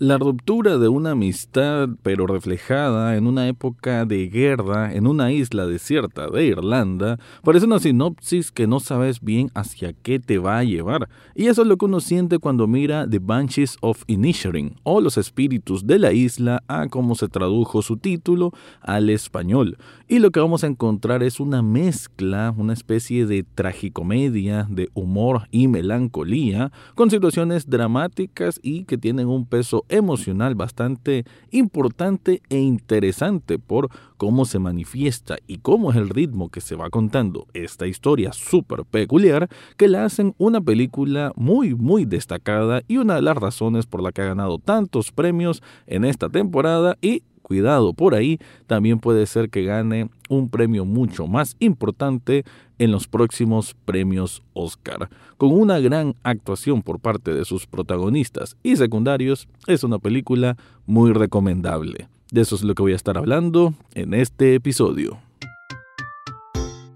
La ruptura de una amistad, pero reflejada en una época de guerra en una isla desierta de Irlanda, parece una sinopsis que no sabes bien hacia qué te va a llevar. Y eso es lo que uno siente cuando mira The Banshees of Inisherin, o Los Espíritus de la Isla, a cómo se tradujo su título al español. Y lo que vamos a encontrar es una mezcla, una especie de tragicomedia, de humor y melancolía, con situaciones dramáticas y que tienen un peso emocional bastante importante e interesante por cómo se manifiesta y cómo es el ritmo que se va contando. Esta historia súper peculiar que la hacen una película muy muy destacada y una de las razones por la que ha ganado tantos premios en esta temporada y cuidado por ahí, también puede ser que gane un premio mucho más importante en los próximos premios Oscar. Con una gran actuación por parte de sus protagonistas y secundarios, es una película muy recomendable. De eso es lo que voy a estar hablando en este episodio.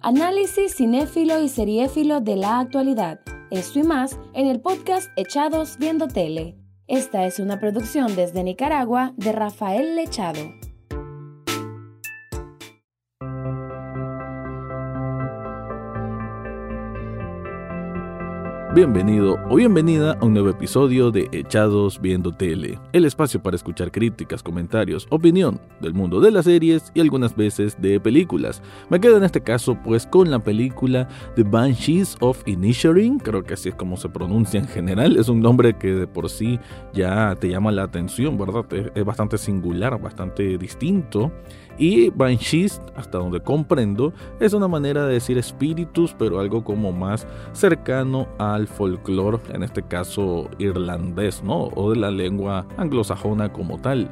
Análisis cinéfilo y seriéfilo de la actualidad. Esto y más en el podcast Echados Viendo Tele esta es una producción desde Nicaragua de Rafael Lechado. Bienvenido o bienvenida a un nuevo episodio de Echados Viendo Tele, el espacio para escuchar críticas, comentarios, opinión del mundo de las series y algunas veces de películas. Me quedo en este caso pues con la película The Banshees of Inisherin, creo que así es como se pronuncia en general, es un nombre que de por sí ya te llama la atención, ¿verdad? Es bastante singular, bastante distinto. Y Banshees, hasta donde comprendo, es una manera de decir espíritus, pero algo como más cercano al folclore, en este caso irlandés, ¿no? O de la lengua anglosajona como tal.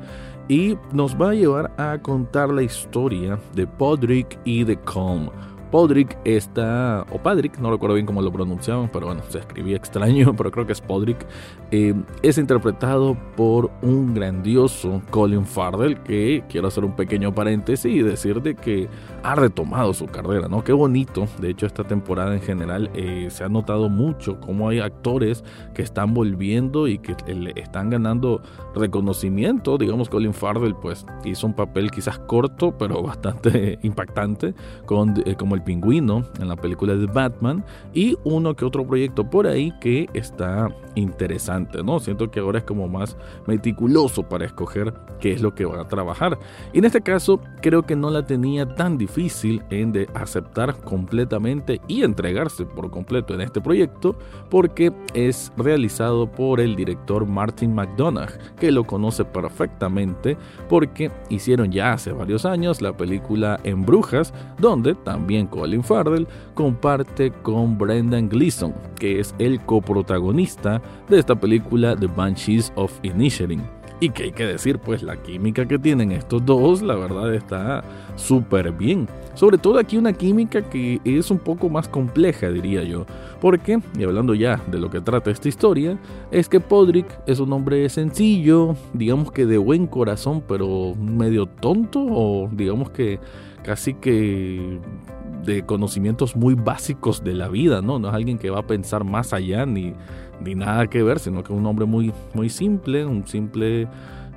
Y nos va a llevar a contar la historia de Podrick y de Colm Podrick está, o Padrick, no recuerdo bien cómo lo pronunciaban, pero bueno, se escribía extraño, pero creo que es Podrick, eh, es interpretado por un grandioso Colin Farrell, que quiero hacer un pequeño paréntesis y decir de que ha retomado su carrera, ¿no? Qué bonito, de hecho esta temporada en general eh, se ha notado mucho cómo hay actores que están volviendo y que le están ganando reconocimiento, digamos Colin Farrell pues hizo un papel quizás corto, pero bastante impactante, con, eh, como el pingüino en la película de Batman y uno que otro proyecto por ahí que está interesante, ¿no? Siento que ahora es como más meticuloso para escoger qué es lo que va a trabajar. Y en este caso creo que no la tenía tan difícil en de aceptar completamente y entregarse por completo en este proyecto porque es realizado por el director Martin McDonagh, que lo conoce perfectamente porque hicieron ya hace varios años la película En Brujas, donde también Colin Farrell comparte con Brendan Gleeson, que es el coprotagonista de esta película The Banshees of Inisherin. Y que hay que decir, pues la química que tienen estos dos, la verdad está súper bien. Sobre todo aquí una química que es un poco más compleja, diría yo. Porque, y hablando ya de lo que trata esta historia, es que Podrick es un hombre sencillo, digamos que de buen corazón, pero medio tonto, o digamos que casi que de conocimientos muy básicos de la vida, ¿no? No es alguien que va a pensar más allá ni, ni nada que ver, sino que es un hombre muy, muy simple, un simple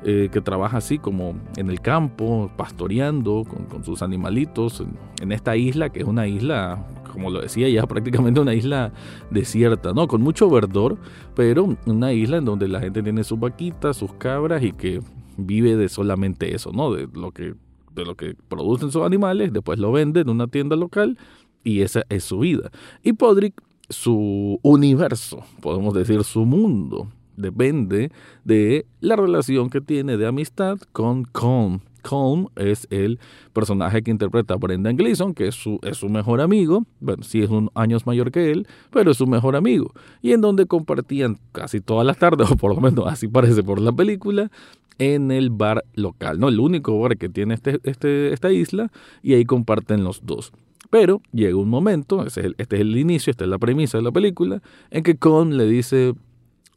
eh, que trabaja así como en el campo, pastoreando con, sus animalitos en, esta isla, que es una isla, como lo decía ya, prácticamente una isla desierta, ¿no? Con mucho verdor, pero una isla en donde la gente tiene sus vaquitas, sus cabras y que vive de solamente eso, ¿no? De lo que de lo que producen sus animales, después lo venden en una tienda local y esa es su vida. Y Podrick, su universo, podemos decir su mundo, depende de la relación que tiene de amistad con Colm. Colm es el personaje que interpreta Brendan Gleeson, que es su, es su mejor amigo, bueno, sí es un años mayor que él, pero es su mejor amigo, y en donde compartían casi todas las tardes, o por lo menos así parece por la película, en el bar local, ¿no? El único bar que tiene este, este, esta isla y ahí comparten los dos. Pero llega un momento, este es, el, inicio, esta es la premisa de la película, en que Con le dice,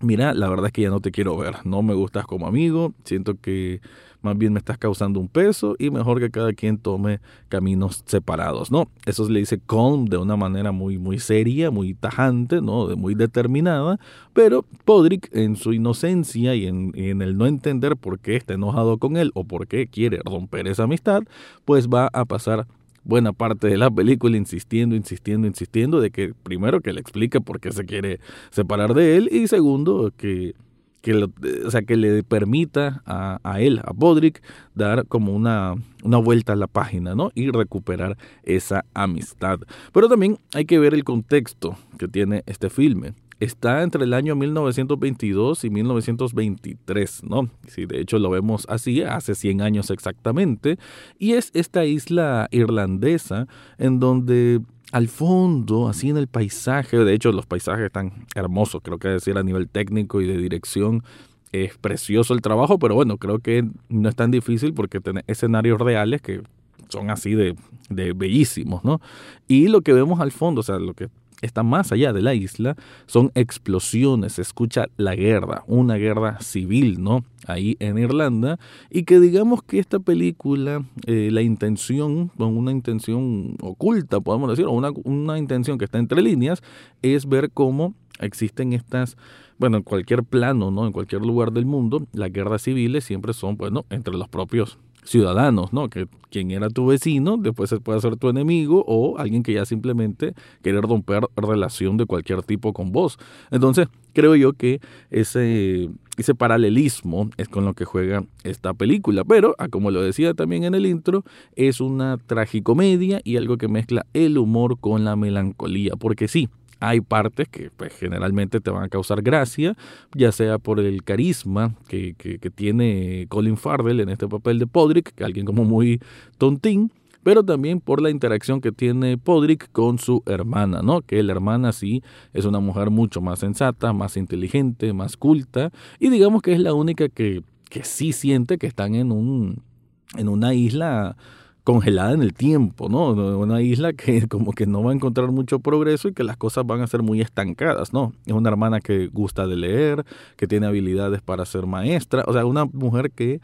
mira, la verdad es que ya no te quiero ver, no me gustas como amigo, siento que más bien me estás causando un peso y mejor que cada quien tome caminos separados, ¿no? Eso le dice Colm de una manera muy, muy seria, muy tajante, ¿no? Muy determinada, pero Podrick en su inocencia y en, y en el no entender por qué está enojado con él o por qué quiere romper esa amistad, pues va a pasar buena parte de la película insistiendo, insistiendo, insistiendo de que primero que le explique por qué se quiere separar de él y segundo que que, o sea, que le permita a, a, él, a Bodrick, dar como una, una vuelta a la página, ¿no? Y recuperar esa amistad. Pero también hay que ver el contexto que tiene este filme está entre el año 1922 y 1923, ¿no? Sí, de hecho lo vemos así, hace 100 años exactamente, y es esta isla irlandesa en donde al fondo, así en el paisaje, de hecho los paisajes están hermosos, creo que decir a nivel técnico y de dirección es precioso el trabajo, pero bueno, creo que no es tan difícil porque tiene escenarios reales que son así de, de bellísimos, ¿no? Y lo que vemos al fondo, o sea, lo que está más allá de la isla, son explosiones, se escucha la guerra, una guerra civil, ¿no? Ahí en Irlanda, y que digamos que esta película, eh, la intención, con una intención oculta, podemos decir, o una, una intención que está entre líneas, es ver cómo existen estas bueno, en cualquier plano, ¿no? En cualquier lugar del mundo, las guerras civiles siempre son, bueno, entre los propios ciudadanos, ¿no? Que quien era tu vecino después se puede hacer tu enemigo o alguien que ya simplemente quiere romper relación de cualquier tipo con vos. Entonces, creo yo que ese, ese paralelismo es con lo que juega esta película. Pero, ah, como lo decía también en el intro, es una tragicomedia y algo que mezcla el humor con la melancolía. Porque sí, hay partes que pues, generalmente te van a causar gracia, ya sea por el carisma que, que, tiene Colin Farrell en este papel de Podrick, que alguien como muy tontín, pero también por la interacción que tiene Podrick con su hermana, ¿no? Que la hermana sí es una mujer mucho más sensata, más inteligente, más culta, y digamos que es la única que, que sí siente que están en un en una isla congelada en el tiempo, ¿no? Una isla que como que no va a encontrar mucho progreso y que las cosas van a ser muy estancadas, ¿no? Es una hermana que gusta de leer, que tiene habilidades para ser maestra, o sea, una mujer que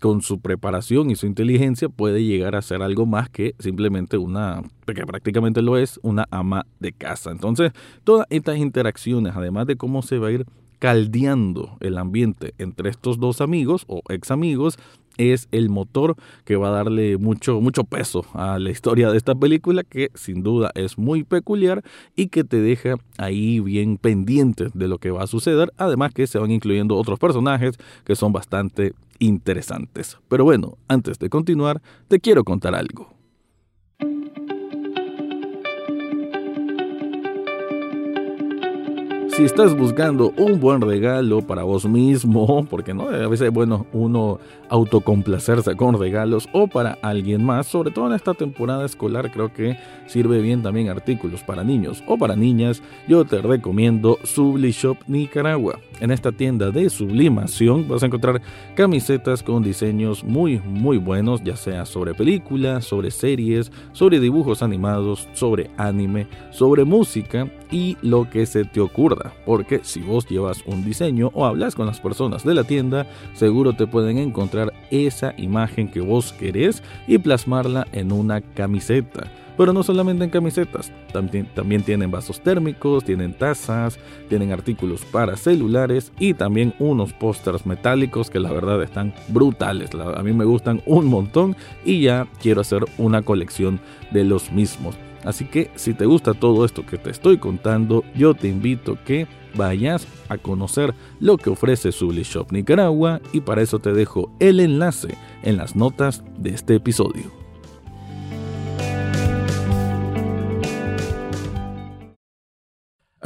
con su preparación y su inteligencia puede llegar a ser algo más que simplemente una, que prácticamente lo es, una ama de casa. Entonces, todas estas interacciones, además de cómo se va a ir caldeando el ambiente entre estos dos amigos o ex amigos, es el motor que va a darle mucho, mucho peso a la historia de esta película, que sin duda es muy peculiar y que te deja ahí bien pendiente de lo que va a suceder. Además que se van incluyendo otros personajes que son bastante interesantes. Pero bueno, antes de continuar, te quiero contar algo. Si estás buscando un buen regalo para vos mismo, porque no, a veces es bueno uno autocomplacerse con regalos o para alguien más, sobre todo en esta temporada escolar creo que sirve bien también artículos para niños o para niñas, yo te recomiendo Sublishop Nicaragua. En esta tienda de sublimación vas a encontrar camisetas con diseños muy muy buenos, ya sea sobre películas, sobre series, sobre dibujos animados, sobre anime, sobre música y lo que se te ocurra porque si vos llevas un diseño o hablas con las personas de la tienda, seguro te pueden encontrar esa imagen que vos querés y plasmarla en una camiseta. Pero no solamente en camisetas, también, también tienen vasos térmicos, tienen tazas, tienen artículos para celulares y también unos pósters metálicos que la verdad están brutales. a mí me gustan un montón y ya quiero hacer una colección de los mismos. Así que si te gusta todo esto que te estoy contando, yo te invito que vayas a conocer lo que ofrece Shop Nicaragua y para eso te dejo el enlace en las notas de este episodio.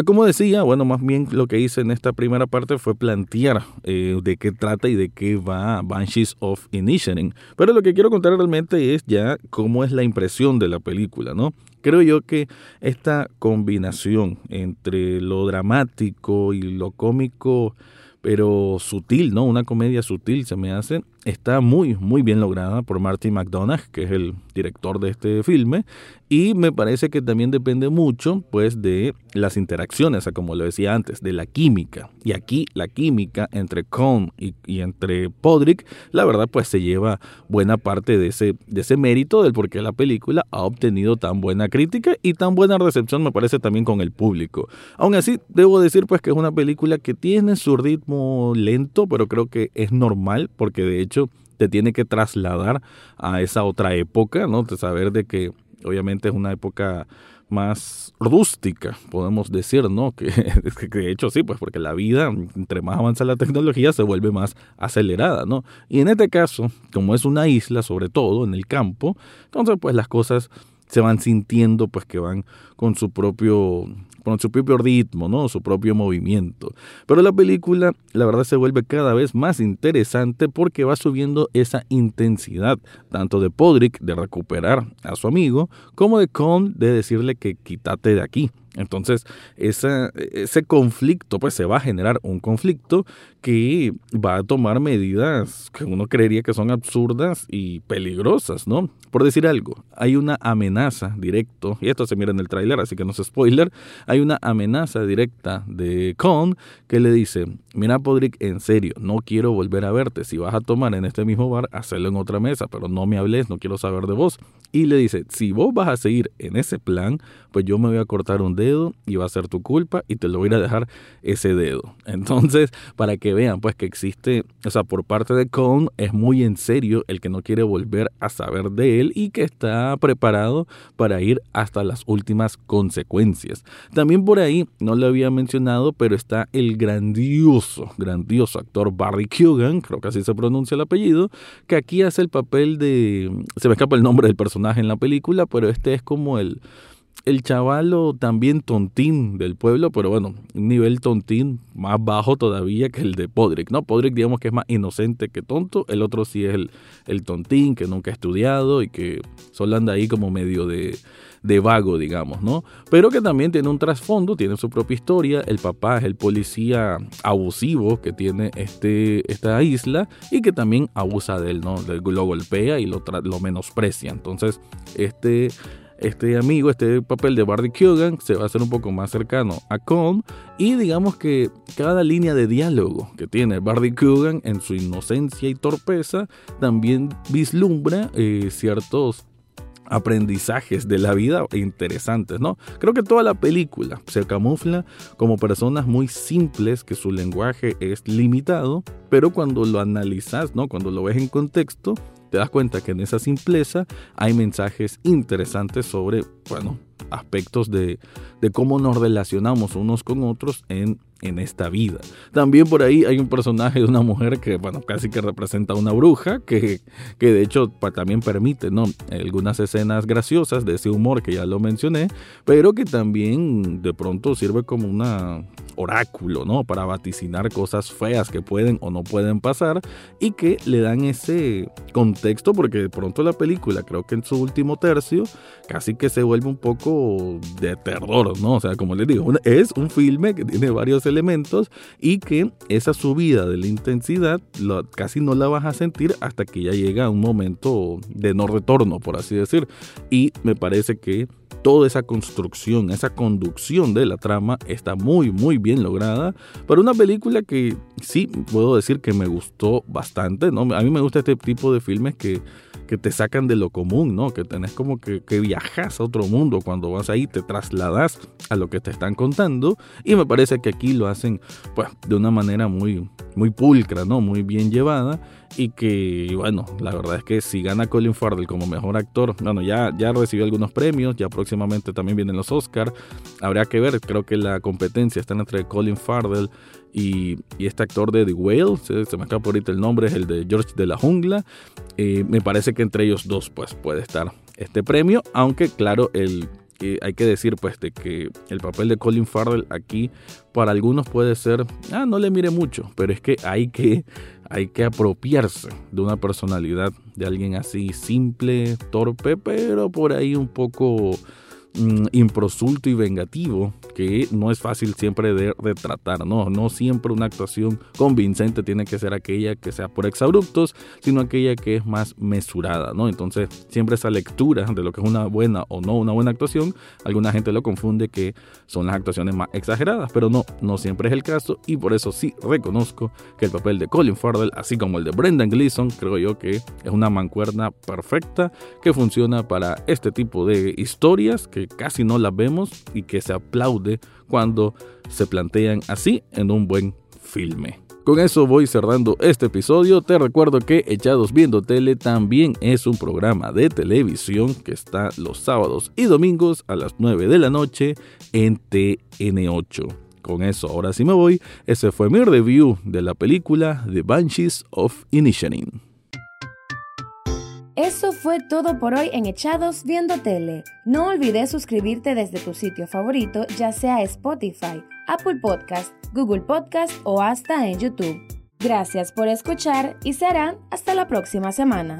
Como decía, bueno, más bien lo que hice en esta primera parte fue plantear eh, de qué trata y de qué va Banshees of Inisherin. Pero lo que quiero contar realmente es ya cómo es la impresión de la película, ¿no? Creo yo que esta combinación entre lo dramático y lo cómico pero sutil, ¿no? Una comedia sutil se me hace. Está muy, muy bien lograda por Martin McDonagh, que es el director de este filme, y me parece que también depende mucho, pues, de las interacciones, como lo decía antes, de la química. Y aquí la química entre Cohn y, y, entre Podrick, la verdad, pues se lleva buena parte de ese, de ese mérito del por qué la película ha obtenido tan buena crítica y tan buena recepción, me parece, también con el público. Aún así, debo decir, pues, que es una película que tiene su ritmo lento, pero creo que es normal porque de hecho te tiene que trasladar a esa otra época, ¿no? De saber de que obviamente es una época más rústica, podemos decir, ¿no? Que, que, de hecho sí, pues porque la vida, entre más avanza la tecnología, se vuelve más acelerada, ¿no? Y en este caso, como es una isla, sobre todo en el campo, entonces pues las cosas se van sintiendo pues que van con su propio con su propio ritmo, ¿no? su propio movimiento. Pero la película, la verdad, se vuelve cada vez más interesante porque va subiendo esa intensidad, tanto de Podrick de recuperar a su amigo, como de Con de decirle que quítate de aquí. Entonces, ese conflicto, pues se va a generar un conflicto que va a tomar medidas que uno creería que son absurdas y peligrosas, ¿no? Por decir algo, hay una amenaza directa, y esto se mira en el tráiler, así que no es spoiler, hay una amenaza directa de Con que le dice, mira Podrick, en serio, no quiero volver a verte, si vas a tomar en este mismo bar, hazlo en otra mesa, pero no me hables, no quiero saber de vos. Y le dice, si vos vas a seguir en ese plan, pues yo me voy a cortar un dedo y va a ser tu culpa y te lo voy a dejar ese dedo. Entonces, para que vean pues que existe, o sea, por parte de Cohn es muy en serio el que no quiere volver a saber de él y que está preparado para ir hasta las últimas consecuencias. También por ahí, no lo había mencionado, pero está el grandioso, grandioso actor Barry Kugan, creo que así se pronuncia el apellido, que aquí hace el papel de, se me escapa el nombre del personaje en la película, pero este es como el el chavalo también tontín del pueblo, pero bueno, un nivel tontín más bajo todavía que el de Podrick, ¿no? Podrick digamos que es más inocente que tonto, el otro sí es el, el tontín que nunca ha estudiado y que solo anda ahí como medio de, de vago, digamos, ¿no? Pero que también tiene un trasfondo, tiene su propia historia, el papá es el policía abusivo que tiene este, esta isla y que también abusa de él, ¿no? Lo golpea y lo, lo menosprecia, entonces este este amigo, este papel de Barry Kugan se va a hacer un poco más cercano a Con y digamos que cada línea de diálogo que tiene Barry Kugan en su inocencia y torpeza también vislumbra eh, ciertos aprendizajes de la vida interesantes, ¿no? Creo que toda la película se camufla como personas muy simples, que su lenguaje es limitado, pero cuando lo analizas, ¿no? Cuando lo ves en contexto, te das cuenta que en esa simpleza hay mensajes interesantes sobre, bueno, aspectos de, de cómo nos relacionamos unos con otros en en esta vida. También por ahí hay un personaje de una mujer que, bueno, casi que representa a una bruja, que, que de hecho también permite, ¿no? Algunas escenas graciosas de ese humor que ya lo mencioné, pero que también de pronto sirve como una oráculo, ¿no? Para vaticinar cosas feas que pueden o no pueden pasar y que le dan ese contexto porque de pronto la película, creo que en su último tercio, casi que se vuelve un poco de terror, ¿no? O sea, como les digo, es un filme que tiene varios elementos y que esa subida de la intensidad casi no la vas a sentir hasta que ya llega un momento de no retorno, por así decir. Y me parece que toda esa construcción, esa conducción de la trama está muy, muy bien lograda. Para una película que sí puedo decir que me gustó bastante, ¿no? A mí me gusta este tipo de filmes que que te sacan de lo común, ¿no? Que tenés como que, que viajas a otro mundo cuando vas ahí, te trasladas a lo que te están contando y me parece que aquí lo hacen pues de una manera muy, muy pulcra, ¿no? Muy bien llevada y que, bueno, la verdad es que si gana Colin Farrell como mejor actor, bueno, ya, ya recibió algunos premios, ya próximamente también vienen los Oscars, habría que ver, creo que la competencia está entre Colin Farrell y, este actor de The Whale, se, me escapa ahorita el nombre, es el de George de la Jungla. Eh, me parece que entre ellos dos pues, puede estar este premio, aunque claro, el hay que decir pues de que el papel de Colin Farrell aquí para algunos puede ser, ah, no le mire mucho, pero es que hay que hay que apropiarse de una personalidad de alguien así simple, torpe, pero por ahí un poco mm, improsulto y vengativo que no es fácil siempre de retratar, ¿no? No siempre una actuación convincente tiene que ser aquella que sea por exabruptos, sino aquella que es más mesurada, ¿no? Entonces, siempre esa lectura de lo que es una buena o no una buena actuación, alguna gente lo confunde que son las actuaciones más exageradas, pero no, no siempre es el caso y por eso sí reconozco que el papel de Colin Farrell, así como el de Brendan Gleeson, creo yo que es una mancuerna perfecta que funciona para este tipo de historias que casi no las vemos y que se aplaude cuando se plantean así en un buen filme. Con eso voy cerrando este episodio. Te recuerdo que Echados Viendo Tele también es un programa de televisión que está los sábados y domingos a las 9 de la noche en TN8. Con eso, ahora sí me voy. Ese fue mi review de la película The Banshees of Inisherin. Eso fue todo por hoy en Echados Viendo Tele. No olvides suscribirte desde tu sitio favorito, ya sea Spotify, Apple Podcast, Google Podcast o hasta en YouTube. Gracias por escuchar y serán hasta la próxima semana.